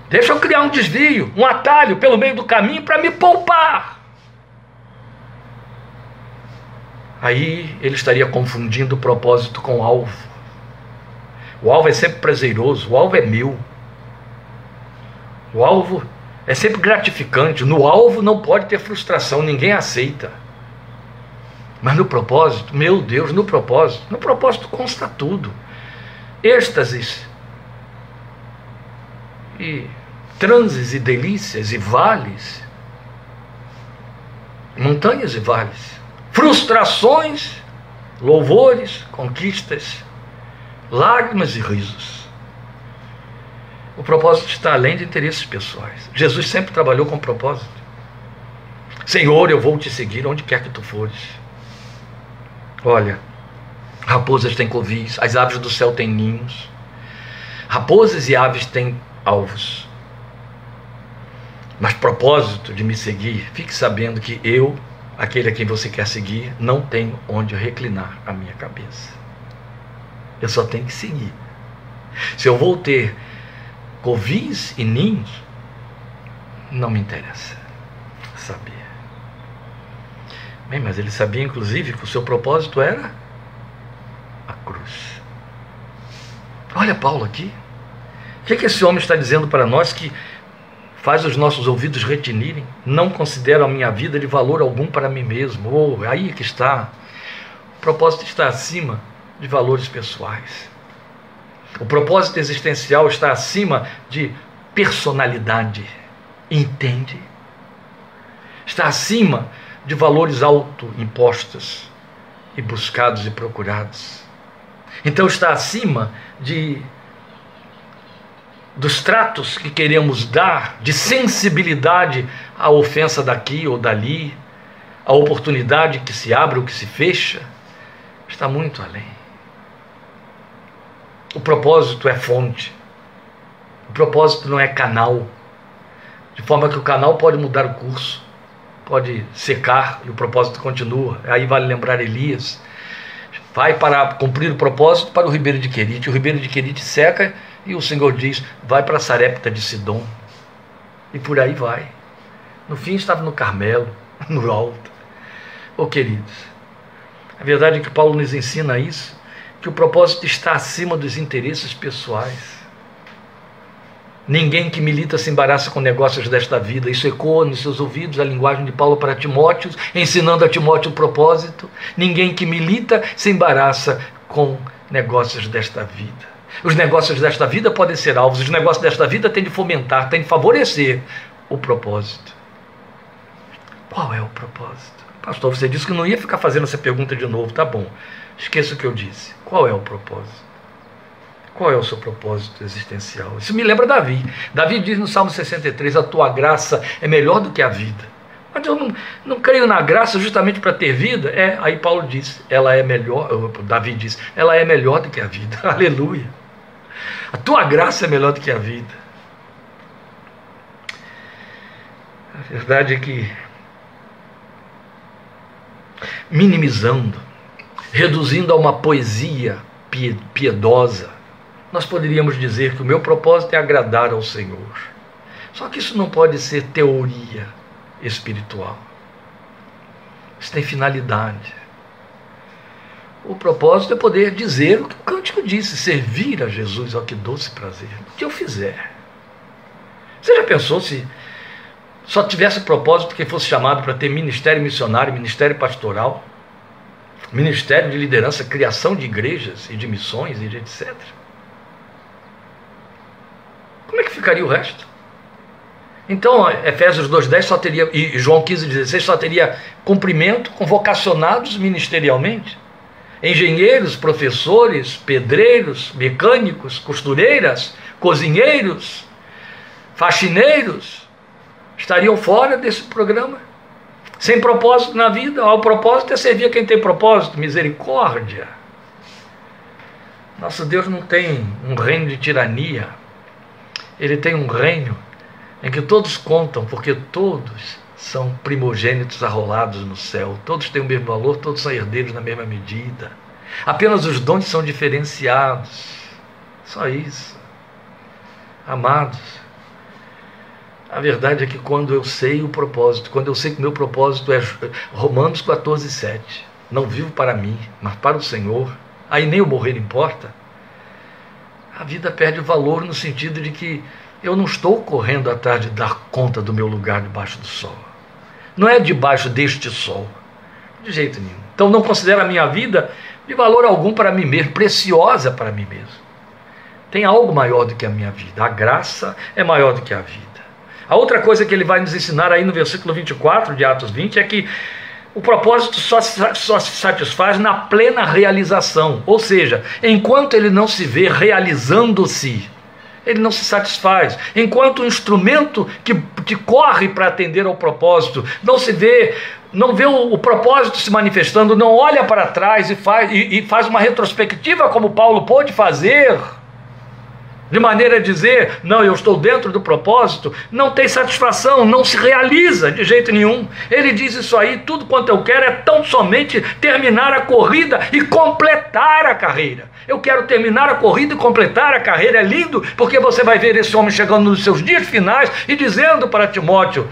Deixa eu criar um desvio, um atalho pelo meio do caminho para me poupar. Aí ele estaria confundindo o propósito com o alvo. O alvo é sempre prazeroso, o alvo é meu. O alvo é sempre gratificante. No alvo não pode ter frustração, ninguém aceita. Mas no propósito, meu Deus, no propósito, no propósito consta tudo. Êxtases e transes e delícias e vales, montanhas e vales, frustrações, louvores, conquistas, lágrimas e risos. O propósito está além de interesses pessoais. Jesus sempre trabalhou com propósito. Senhor, eu vou te seguir onde quer que tu fores. Olha, raposas têm covis, as aves do céu têm ninhos. Raposas e aves têm alvos. Mas propósito de me seguir, fique sabendo que eu, aquele a quem você quer seguir, não tenho onde reclinar a minha cabeça. Eu só tenho que seguir. Se eu vou ter covis e ninhos, não me interessa saber. Bem, mas ele sabia inclusive que o seu propósito era a cruz. Olha Paulo aqui. O que, é que esse homem está dizendo para nós que faz os nossos ouvidos retinirem? Não considero a minha vida de valor algum para mim mesmo. Oh, aí é que está. O propósito está acima de valores pessoais. O propósito existencial está acima de personalidade. Entende? Está acima de valores autoimpostos e buscados e procurados. Então está acima de dos tratos que queremos dar, de sensibilidade à ofensa daqui ou dali, à oportunidade que se abre ou que se fecha, está muito além. O propósito é fonte. O propósito não é canal. De forma que o canal pode mudar o curso, pode secar e o propósito continua. Aí vale lembrar Elias. Vai para cumprir o propósito para o Ribeiro de Querite. O Ribeiro de Querite seca e o Senhor diz: vai para Sarepta de Sidom. E por aí vai. No fim estava no Carmelo, (laughs) no alto. Oh, queridos, A verdade é que Paulo nos ensina isso, que o propósito está acima dos interesses pessoais. Ninguém que milita se embaraça com negócios desta vida. Isso ecoa nos seus ouvidos a linguagem de Paulo para Timóteo, ensinando a Timóteo o propósito. Ninguém que milita se embaraça com negócios desta vida. Os negócios desta vida podem ser alvos, os negócios desta vida têm de fomentar, têm de favorecer o propósito. Qual é o propósito? Pastor, você disse que não ia ficar fazendo essa pergunta de novo, tá bom. Esqueça o que eu disse. Qual é o propósito? Qual é o seu propósito existencial? Isso me lembra Davi. Davi diz no Salmo 63: A tua graça é melhor do que a vida. Mas eu não, não creio na graça justamente para ter vida. É, aí Paulo diz: ela é melhor, Davi diz, ela é melhor do que a vida. (laughs) Aleluia. A tua graça é melhor do que a vida. A verdade é que minimizando, reduzindo a uma poesia piedosa, nós poderíamos dizer que o meu propósito é agradar ao Senhor. Só que isso não pode ser teoria espiritual. Isso tem finalidade. O propósito é poder dizer o que o cântico disse: servir a Jesus ao que doce prazer, o que eu fizer. Você já pensou se só tivesse propósito quem fosse chamado para ter ministério missionário, ministério pastoral, ministério de liderança, criação de igrejas e de missões e de etc. Como é que ficaria o resto? Então, Efésios 2,10 só teria, e João 15,16 só teria cumprimento com vocacionados ministerialmente. Engenheiros, professores, pedreiros, mecânicos, costureiras, cozinheiros, faxineiros, estariam fora desse programa, sem propósito na vida. O propósito é servir a quem tem propósito, misericórdia. Nosso Deus não tem um reino de tirania, ele tem um reino em que todos contam, porque todos são primogênitos arrolados no céu, todos têm o mesmo valor, todos são herdeiros na mesma medida. Apenas os dons são diferenciados. Só isso. Amados, a verdade é que quando eu sei o propósito, quando eu sei que meu propósito é Romanos 14, 7, não vivo para mim, mas para o Senhor, aí nem o morrer importa, a vida perde valor no sentido de que eu não estou correndo atrás de dar conta do meu lugar debaixo do sol. Não é debaixo deste sol, de jeito nenhum. Então não considero a minha vida de valor algum para mim mesmo, preciosa para mim mesmo. Tem algo maior do que a minha vida. A graça é maior do que a vida. A outra coisa que ele vai nos ensinar aí no versículo 24 de Atos 20 é que o propósito só, só se satisfaz na plena realização, ou seja, enquanto ele não se vê realizando-se, ele não se satisfaz. Enquanto o instrumento que, que corre para atender ao propósito não se vê, não vê o, o propósito se manifestando, não olha para trás e faz, e, e faz uma retrospectiva como Paulo pôde fazer de maneira a dizer, não, eu estou dentro do propósito, não tem satisfação, não se realiza de jeito nenhum. Ele diz isso aí, tudo quanto eu quero é tão somente terminar a corrida e completar a carreira. Eu quero terminar a corrida e completar a carreira. É lindo, porque você vai ver esse homem chegando nos seus dias finais e dizendo para Timóteo: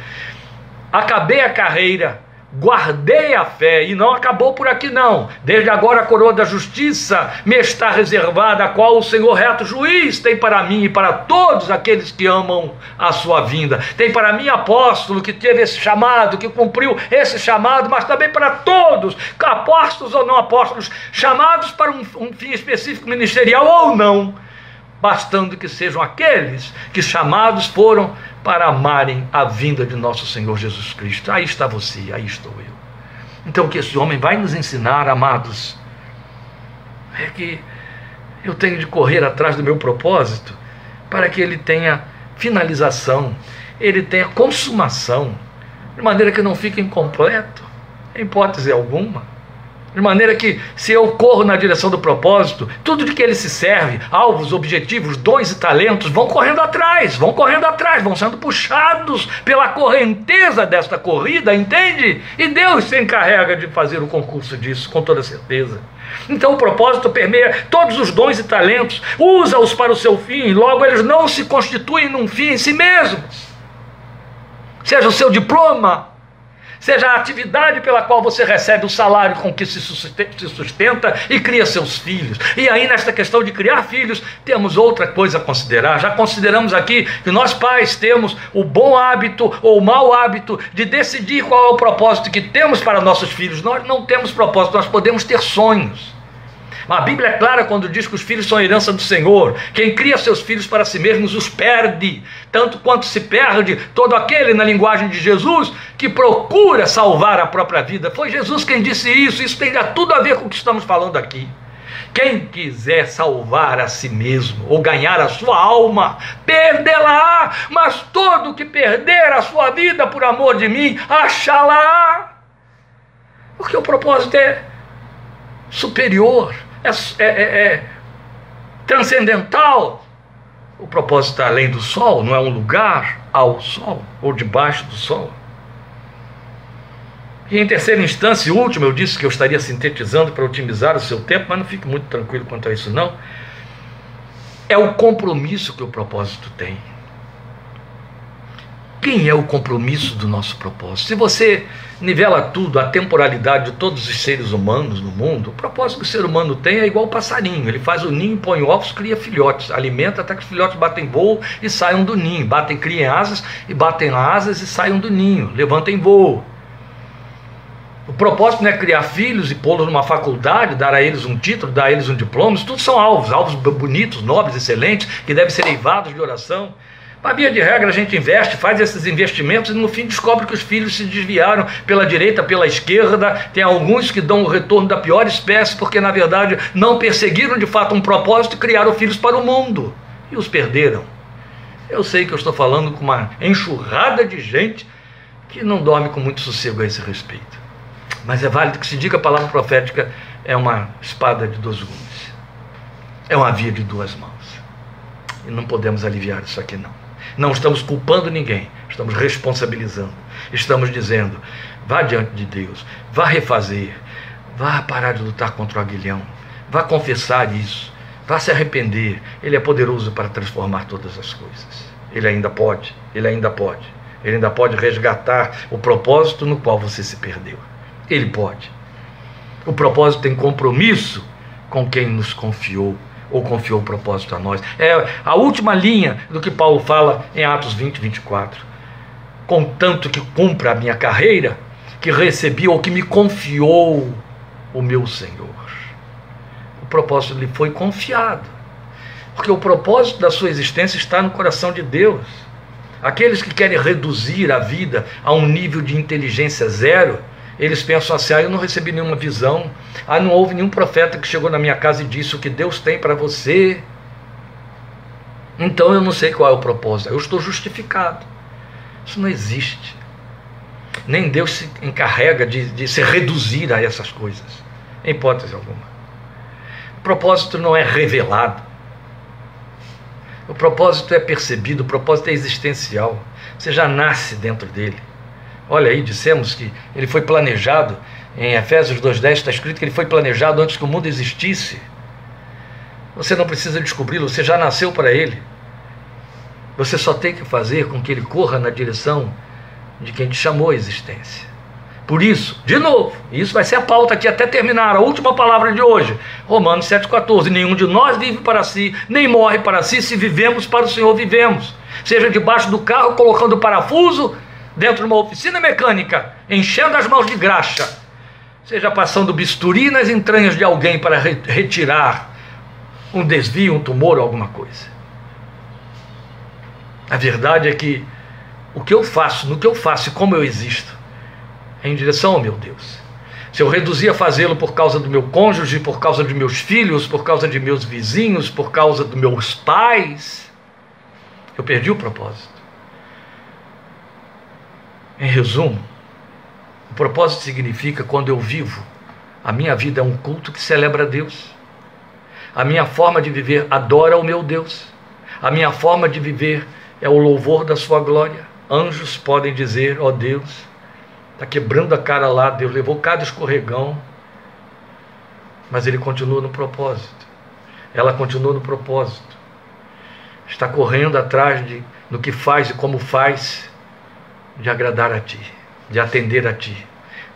acabei a carreira guardei a fé e não acabou por aqui não. Desde agora a coroa da justiça me está reservada, a qual o Senhor reto juiz tem para mim e para todos aqueles que amam a sua vinda. Tem para mim apóstolo que teve esse chamado, que cumpriu esse chamado, mas também para todos, apóstolos ou não apóstolos, chamados para um, um fim específico ministerial ou não bastando que sejam aqueles que chamados foram para amarem a vinda de nosso Senhor Jesus Cristo. Aí está você, aí estou eu. Então, o que esse homem vai nos ensinar, amados, é que eu tenho de correr atrás do meu propósito para que ele tenha finalização, ele tenha consumação, de maneira que não fique incompleto, em hipótese alguma. De maneira que, se eu corro na direção do propósito, tudo de que ele se serve, alvos, objetivos, dons e talentos, vão correndo atrás, vão correndo atrás, vão sendo puxados pela correnteza desta corrida, entende? E Deus se encarrega de fazer o concurso disso, com toda certeza. Então o propósito permeia todos os dons e talentos, usa-os para o seu fim, logo eles não se constituem num fim em si mesmos. Seja o seu diploma, seja a atividade pela qual você recebe o salário com que se sustenta e cria seus filhos. E aí, nesta questão de criar filhos, temos outra coisa a considerar. Já consideramos aqui que nós pais temos o bom hábito ou o mau hábito de decidir qual é o propósito que temos para nossos filhos. Nós não temos propósito, nós podemos ter sonhos. A Bíblia é clara quando diz que os filhos são herança do Senhor. Quem cria seus filhos para si mesmos os perde, tanto quanto se perde todo aquele, na linguagem de Jesus, que procura salvar a própria vida. Foi Jesus quem disse isso, isso tem tudo a ver com o que estamos falando aqui. Quem quiser salvar a si mesmo ou ganhar a sua alma, perdê-la, mas todo que perder a sua vida por amor de mim, achá-la. Porque o propósito é superior é, é, é, é transcendental. O propósito está além do sol, não é um lugar ao sol ou debaixo do sol. E em terceira instância e última, eu disse que eu estaria sintetizando para otimizar o seu tempo, mas não fique muito tranquilo quanto a isso, não. É o compromisso que o propósito tem. Quem é o compromisso do nosso propósito? Se você nivela tudo, a temporalidade de todos os seres humanos no mundo, o propósito que o ser humano tem é igual o passarinho. Ele faz o ninho, põe ovos, cria filhotes, alimenta até que os filhotes batem voo e saiam do ninho. Batem, criem asas e batem asas e saiam do ninho, levantem voo. O propósito não é criar filhos e pô-los numa faculdade, dar a eles um título, dar a eles um diploma, isso tudo são alvos, alvos bonitos, nobres, excelentes, que devem ser eivados de oração. Para via de regra, a gente investe, faz esses investimentos e no fim descobre que os filhos se desviaram pela direita, pela esquerda. Tem alguns que dão o retorno da pior espécie, porque na verdade não perseguiram de fato um propósito e criaram filhos para o mundo e os perderam. Eu sei que eu estou falando com uma enxurrada de gente que não dorme com muito sossego a esse respeito. Mas é válido que se diga a palavra profética é uma espada de dois gumes. É uma via de duas mãos. E não podemos aliviar isso aqui não. Não estamos culpando ninguém, estamos responsabilizando. Estamos dizendo: vá diante de Deus, vá refazer, vá parar de lutar contra o aguilhão, vá confessar isso, vá se arrepender. Ele é poderoso para transformar todas as coisas. Ele ainda pode, ele ainda pode. Ele ainda pode resgatar o propósito no qual você se perdeu. Ele pode. O propósito tem compromisso com quem nos confiou ou confiou o propósito a nós. É a última linha do que Paulo fala em Atos 20, 24. Contanto que cumpra a minha carreira, que recebi ou que me confiou o meu Senhor. O propósito lhe foi confiado. Porque o propósito da sua existência está no coração de Deus. Aqueles que querem reduzir a vida a um nível de inteligência zero, eles pensam assim: ah, eu não recebi nenhuma visão, ah, não houve nenhum profeta que chegou na minha casa e disse o que Deus tem para você. Então eu não sei qual é o propósito, eu estou justificado. Isso não existe. Nem Deus se encarrega de, de se reduzir a essas coisas, em hipótese alguma. O propósito não é revelado. O propósito é percebido, o propósito é existencial. Você já nasce dentro dele. Olha aí, dissemos que ele foi planejado, em Efésios 2,10 está escrito que ele foi planejado antes que o mundo existisse. Você não precisa descobri-lo, você já nasceu para ele. Você só tem que fazer com que ele corra na direção de quem te chamou à existência. Por isso, de novo, isso vai ser a pauta aqui até terminar, a última palavra de hoje. Romanos 7,14. Nenhum de nós vive para si, nem morre para si, se vivemos para o Senhor, vivemos. Seja debaixo do carro, colocando parafuso, dentro de uma oficina mecânica, enchendo as mãos de graxa, seja passando bisturi nas entranhas de alguém para re retirar um desvio, um tumor ou alguma coisa. A verdade é que o que eu faço, no que eu faço e como eu existo, é em direção ao meu Deus. Se eu reduzir a fazê-lo por causa do meu cônjuge, por causa de meus filhos, por causa de meus vizinhos, por causa dos meus pais, eu perdi o propósito. Em resumo, o propósito significa quando eu vivo, a minha vida é um culto que celebra a Deus. A minha forma de viver adora o meu Deus. A minha forma de viver é o louvor da sua glória. Anjos podem dizer: ó oh Deus, está quebrando a cara lá, Deus levou cada escorregão, mas ele continua no propósito. Ela continua no propósito. Está correndo atrás de no que faz e como faz de agradar a Ti. de atender a ti,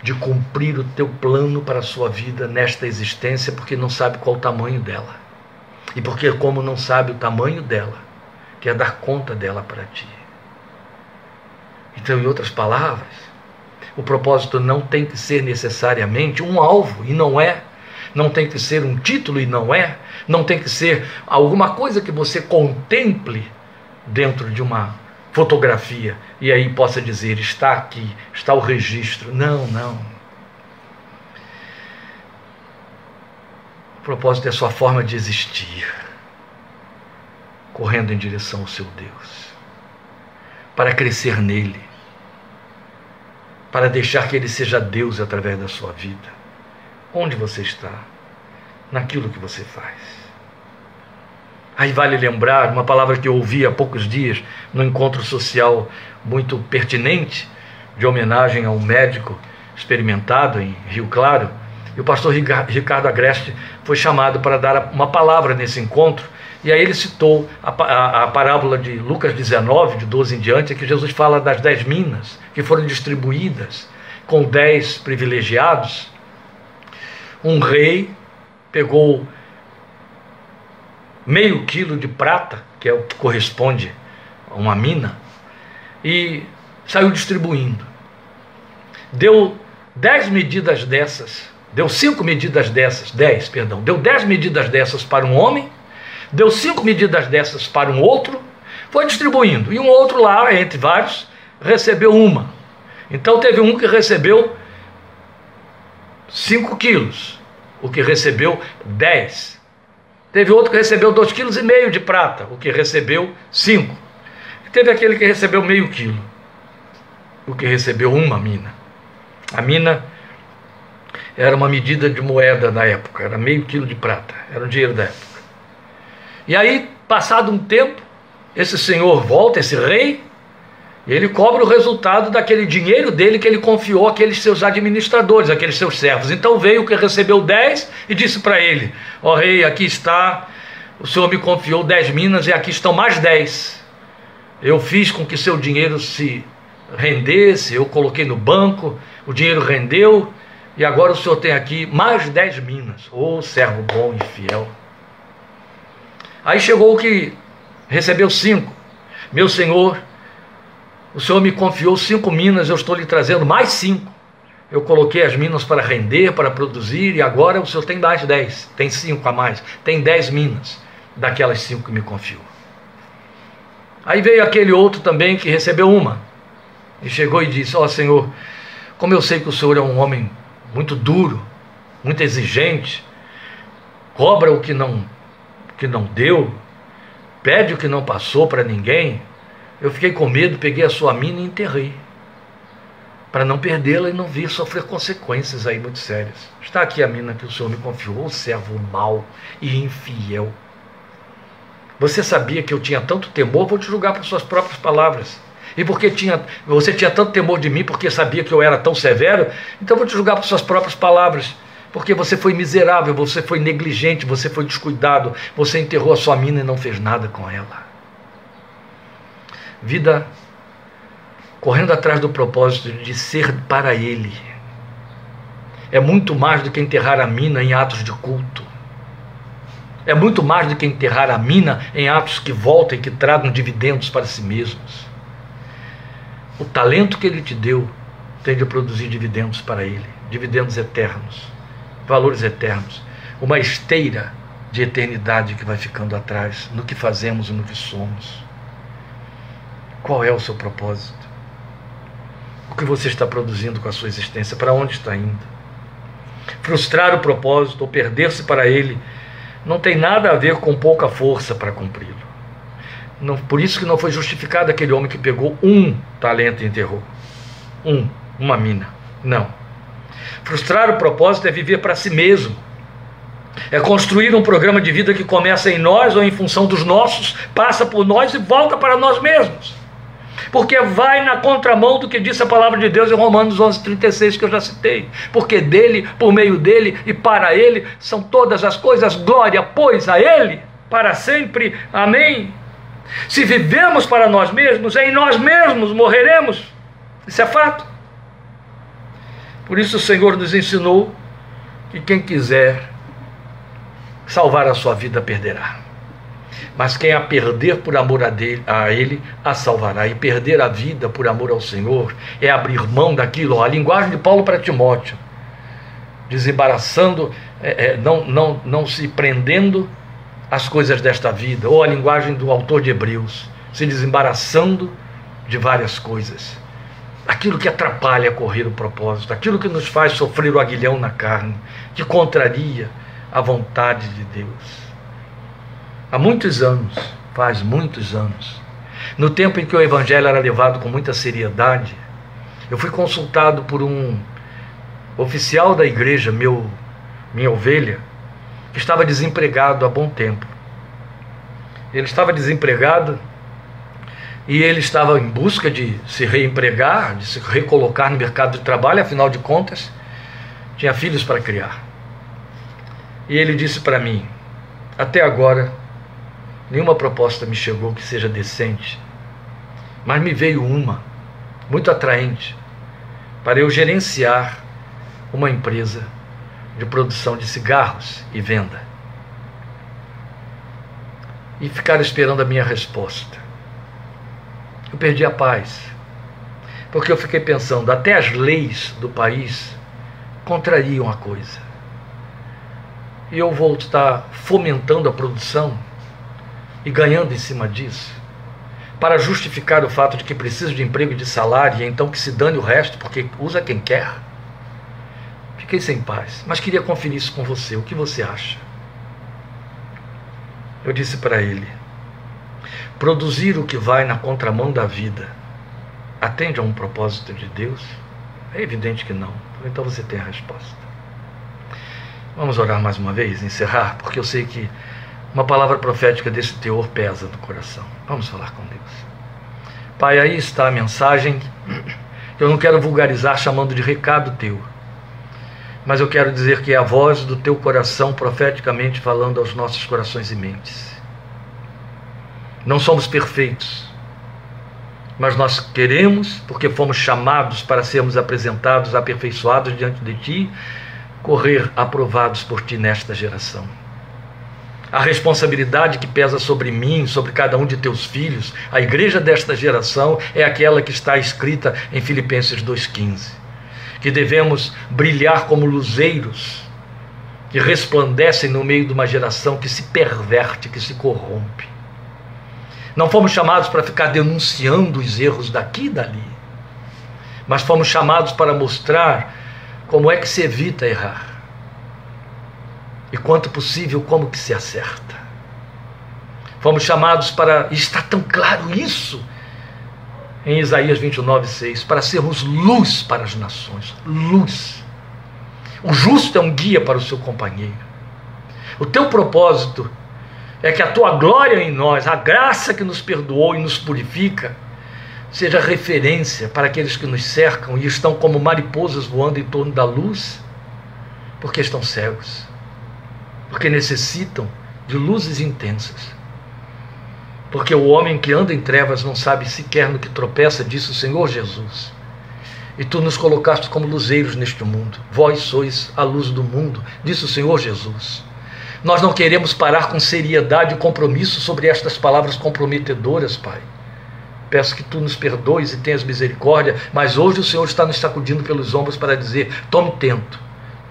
de cumprir o teu plano para a sua vida nesta existência, porque não sabe qual o tamanho dela. E porque, como não sabe o tamanho dela, quer dar conta dela para ti. Então, em outras palavras, o propósito não tem que ser necessariamente um alvo, e não é. Não tem que ser um título, e não é. Não tem que ser alguma coisa que você contemple dentro de uma fotografia e aí possa dizer: está aqui, está o registro. Não, não. O propósito é a sua forma de existir, correndo em direção ao seu Deus, para crescer nele, para deixar que ele seja Deus através da sua vida. Onde você está? Naquilo que você faz. Aí vale lembrar uma palavra que eu ouvi há poucos dias no encontro social muito pertinente, de homenagem a um médico experimentado em Rio Claro. E o pastor Ricardo Agreste foi chamado para dar uma palavra nesse encontro. E aí ele citou a, a, a, parábola de Lucas 19, de 12 em diante, que Jesus fala das dez minas que foram distribuídas com dez privilegiados. Um rei pegou meio quilo de prata, que é o que corresponde a uma mina, e saiu distribuindo. Deu dez medidas dessas, deu cinco medidas dessas, dez, perdão, deu dez medidas dessas para um homem, deu cinco medidas dessas para um outro, foi distribuindo. E um outro lá, entre vários, recebeu uma. Então teve um que recebeu cinco quilos, o que recebeu dez. Teve outro que recebeu 2,5 kg de prata, o que recebeu 5. Teve aquele que recebeu meio quilo, o que recebeu uma mina. A mina era uma medida de moeda da época, era meio quilo de prata, era o dinheiro da época. E aí, passado um tempo, esse senhor volta, esse rei, ele cobra o resultado daquele dinheiro dele que ele confiou àqueles seus administradores, aqueles seus servos. Então veio que recebeu 10 e disse para ele: Ó oh, rei, aqui está, o senhor me confiou 10 minas e aqui estão mais 10. Eu fiz com que seu dinheiro se rendesse, eu coloquei no banco, o dinheiro rendeu e agora o senhor tem aqui mais 10 minas. Ô oh, servo bom e fiel. Aí chegou o que recebeu cinco. Meu senhor, o Senhor me confiou cinco minas, eu estou lhe trazendo mais cinco. Eu coloquei as minas para render, para produzir, e agora o Senhor tem mais dez, tem cinco a mais, tem dez minas daquelas cinco que me confiou. Aí veio aquele outro também que recebeu uma, e chegou e disse: Ó oh, Senhor, como eu sei que o Senhor é um homem muito duro, muito exigente, cobra o que não, que não deu, pede o que não passou para ninguém, eu fiquei com medo, peguei a sua mina e enterrei. Para não perdê-la e não vir sofrer consequências aí muito sérias. Está aqui a mina que o Senhor me confiou, o servo mau e infiel. Você sabia que eu tinha tanto temor? Vou te julgar por suas próprias palavras. E porque tinha, você tinha tanto temor de mim, porque sabia que eu era tão severo, então vou te julgar por suas próprias palavras. Porque você foi miserável, você foi negligente, você foi descuidado, você enterrou a sua mina e não fez nada com ela vida correndo atrás do propósito de ser para Ele. É muito mais do que enterrar a mina em atos de culto. É muito mais do que enterrar a mina em atos que voltam e que tragam dividendos para si mesmos. O talento que Ele te deu tem de produzir dividendos para Ele, dividendos eternos, valores eternos, uma esteira de eternidade que vai ficando atrás no que fazemos e no que somos. Qual é o seu propósito? O que você está produzindo com a sua existência? Para onde está indo? Frustrar o propósito ou perder-se para ele não tem nada a ver com pouca força para cumpri-lo. Não, por isso que não foi justificado aquele homem que pegou um talento e enterrou. Um, uma mina. Não. Frustrar o propósito é viver para si mesmo. É construir um programa de vida que começa em nós ou em função dos nossos, passa por nós e volta para nós mesmos porque vai na contramão do que disse a palavra de Deus em Romanos 11:36 que eu já citei. Porque dele, por meio dele e para ele são todas as coisas, glória, pois a ele para sempre. Amém. Se vivemos para nós mesmos, em nós mesmos morreremos. Isso é fato. Por isso o Senhor nos ensinou que quem quiser salvar a sua vida perderá. Mas quem a perder por amor a, dele, a Ele, a salvará. E perder a vida por amor ao Senhor é abrir mão daquilo. A linguagem de Paulo para Timóteo, desembaraçando, é, é, não, não, não se prendendo às coisas desta vida. Ou a linguagem do autor de Hebreus, se desembaraçando de várias coisas. Aquilo que atrapalha correr o propósito, aquilo que nos faz sofrer o aguilhão na carne, que contraria a vontade de Deus. Há muitos anos, faz muitos anos, no tempo em que o Evangelho era levado com muita seriedade, eu fui consultado por um oficial da igreja, meu, minha ovelha, que estava desempregado há bom tempo. Ele estava desempregado e ele estava em busca de se reempregar, de se recolocar no mercado de trabalho, afinal de contas, tinha filhos para criar. E ele disse para mim: Até agora, nenhuma proposta me chegou que seja decente, mas me veio uma, muito atraente, para eu gerenciar uma empresa de produção de cigarros e venda. E ficar esperando a minha resposta. Eu perdi a paz, porque eu fiquei pensando, até as leis do país contrariam a coisa e eu vou estar fomentando a produção e ganhando em cima disso, para justificar o fato de que preciso de emprego e de salário, e então que se dane o resto, porque usa quem quer. Fiquei sem paz, mas queria conferir isso com você. O que você acha? Eu disse para ele: produzir o que vai na contramão da vida atende a um propósito de Deus? É evidente que não. Então você tem a resposta. Vamos orar mais uma vez, encerrar, porque eu sei que uma palavra profética desse teor pesa no coração. Vamos falar com Deus. Pai, aí está a mensagem. Eu não quero vulgarizar chamando de recado teu, mas eu quero dizer que é a voz do teu coração profeticamente falando aos nossos corações e mentes. Não somos perfeitos, mas nós queremos, porque fomos chamados para sermos apresentados, aperfeiçoados diante de Ti, correr aprovados por ti nesta geração. A responsabilidade que pesa sobre mim, sobre cada um de teus filhos, a igreja desta geração, é aquela que está escrita em Filipenses 2,15. Que devemos brilhar como luzeiros que resplandecem no meio de uma geração que se perverte, que se corrompe. Não fomos chamados para ficar denunciando os erros daqui e dali, mas fomos chamados para mostrar como é que se evita errar? E quanto possível, como que se acerta? Fomos chamados para, está tão claro isso, em Isaías 29, 6, para sermos luz para as nações. Luz. O justo é um guia para o seu companheiro. O teu propósito é que a tua glória em nós, a graça que nos perdoou e nos purifica, seja referência para aqueles que nos cercam e estão como mariposas voando em torno da luz, porque estão cegos, porque necessitam de luzes intensas. Porque o homem que anda em trevas não sabe sequer no que tropeça, disse o Senhor Jesus. E tu nos colocaste como luzeiros neste mundo. Vós sois a luz do mundo, disse o Senhor Jesus. Nós não queremos parar com seriedade e compromisso sobre estas palavras comprometedoras, Pai Peço que tu nos perdoes e tenhas misericórdia, mas hoje o Senhor está nos sacudindo pelos ombros para dizer: tome tento,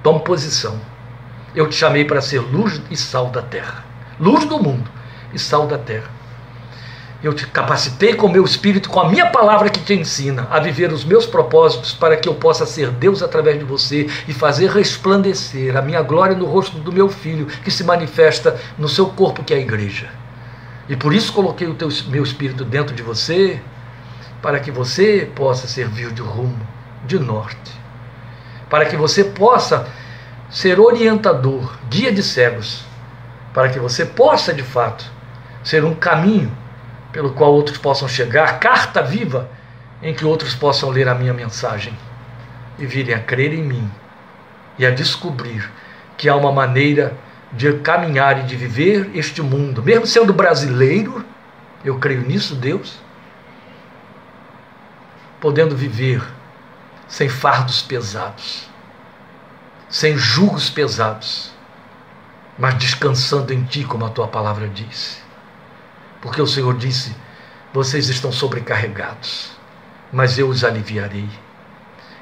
tome posição. Eu te chamei para ser luz e sal da terra, luz do mundo e sal da terra. Eu te capacitei com o meu espírito, com a minha palavra que te ensina a viver os meus propósitos para que eu possa ser Deus através de você e fazer resplandecer a minha glória no rosto do meu filho que se manifesta no seu corpo, que é a igreja. E por isso coloquei o teu, meu espírito dentro de você, para que você possa servir de rumo, de norte. Para que você possa ser orientador, guia de cegos. Para que você possa, de fato, ser um caminho pelo qual outros possam chegar, carta viva em que outros possam ler a minha mensagem e virem a crer em mim e a descobrir que há uma maneira de caminhar e de viver este mundo, mesmo sendo brasileiro, eu creio nisso, Deus, podendo viver sem fardos pesados, sem julgos pesados, mas descansando em Ti, como a Tua palavra disse. Porque o Senhor disse: vocês estão sobrecarregados, mas eu os aliviarei.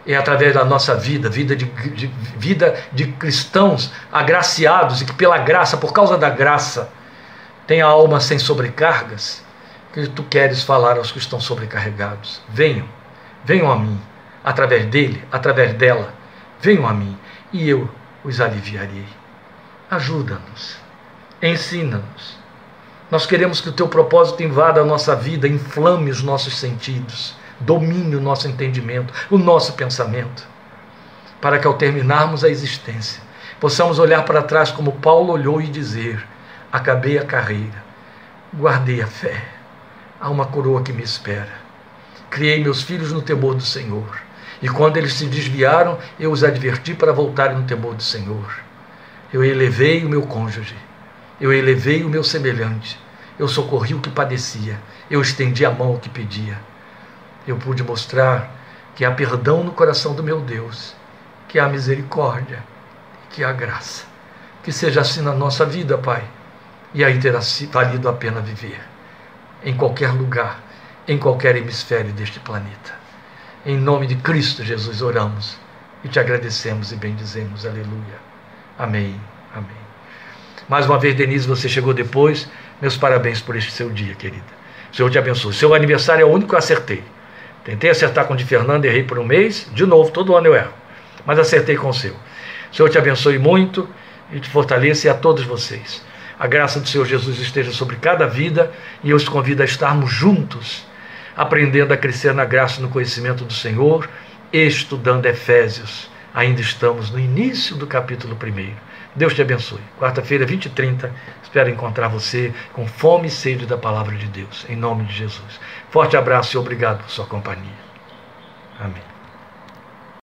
É através da nossa vida, vida de, de, vida de cristãos agraciados e que pela graça, por causa da graça, tem a alma sem sobrecargas, que tu queres falar aos que estão sobrecarregados. Venham, venham a mim, através dele, através dela, venham a mim e eu os aliviarei. Ajuda-nos, ensina-nos. Nós queremos que o teu propósito invada a nossa vida, inflame os nossos sentidos, domine o nosso entendimento, o nosso pensamento, para que ao terminarmos a existência, possamos olhar para trás como Paulo olhou e dizer: Acabei a carreira, guardei a fé, há uma coroa que me espera. Criei meus filhos no temor do Senhor. E quando eles se desviaram, eu os adverti para voltarem no temor do Senhor. Eu elevei o meu cônjuge, eu elevei o meu semelhante, eu socorri o que padecia, eu estendi a mão ao que pedia. Eu pude mostrar que há perdão no coração do meu Deus, que há misericórdia, que há graça. Que seja assim na nossa vida, Pai, e aí terá valido a pena viver, em qualquer lugar, em qualquer hemisfério deste planeta. Em nome de Cristo Jesus oramos e te agradecemos e bendizemos. Aleluia. Amém. Amém. Mais uma vez, Denise, você chegou depois. Meus parabéns por este seu dia, querida. O Senhor te abençoe. Seu aniversário é o único que eu acertei. Tentei acertar com o de Fernando, errei por um mês. De novo, todo ano eu erro. Mas acertei com o seu. O Senhor te abençoe muito e te fortaleça e a todos vocês. A graça do Senhor Jesus esteja sobre cada vida e eu os convido a estarmos juntos aprendendo a crescer na graça e no conhecimento do Senhor, estudando Efésios. Ainda estamos no início do capítulo 1. Deus te abençoe. Quarta-feira, 20 e 30, espero encontrar você com fome e sede da palavra de Deus. Em nome de Jesus. Forte abraço e obrigado por sua companhia. Amém.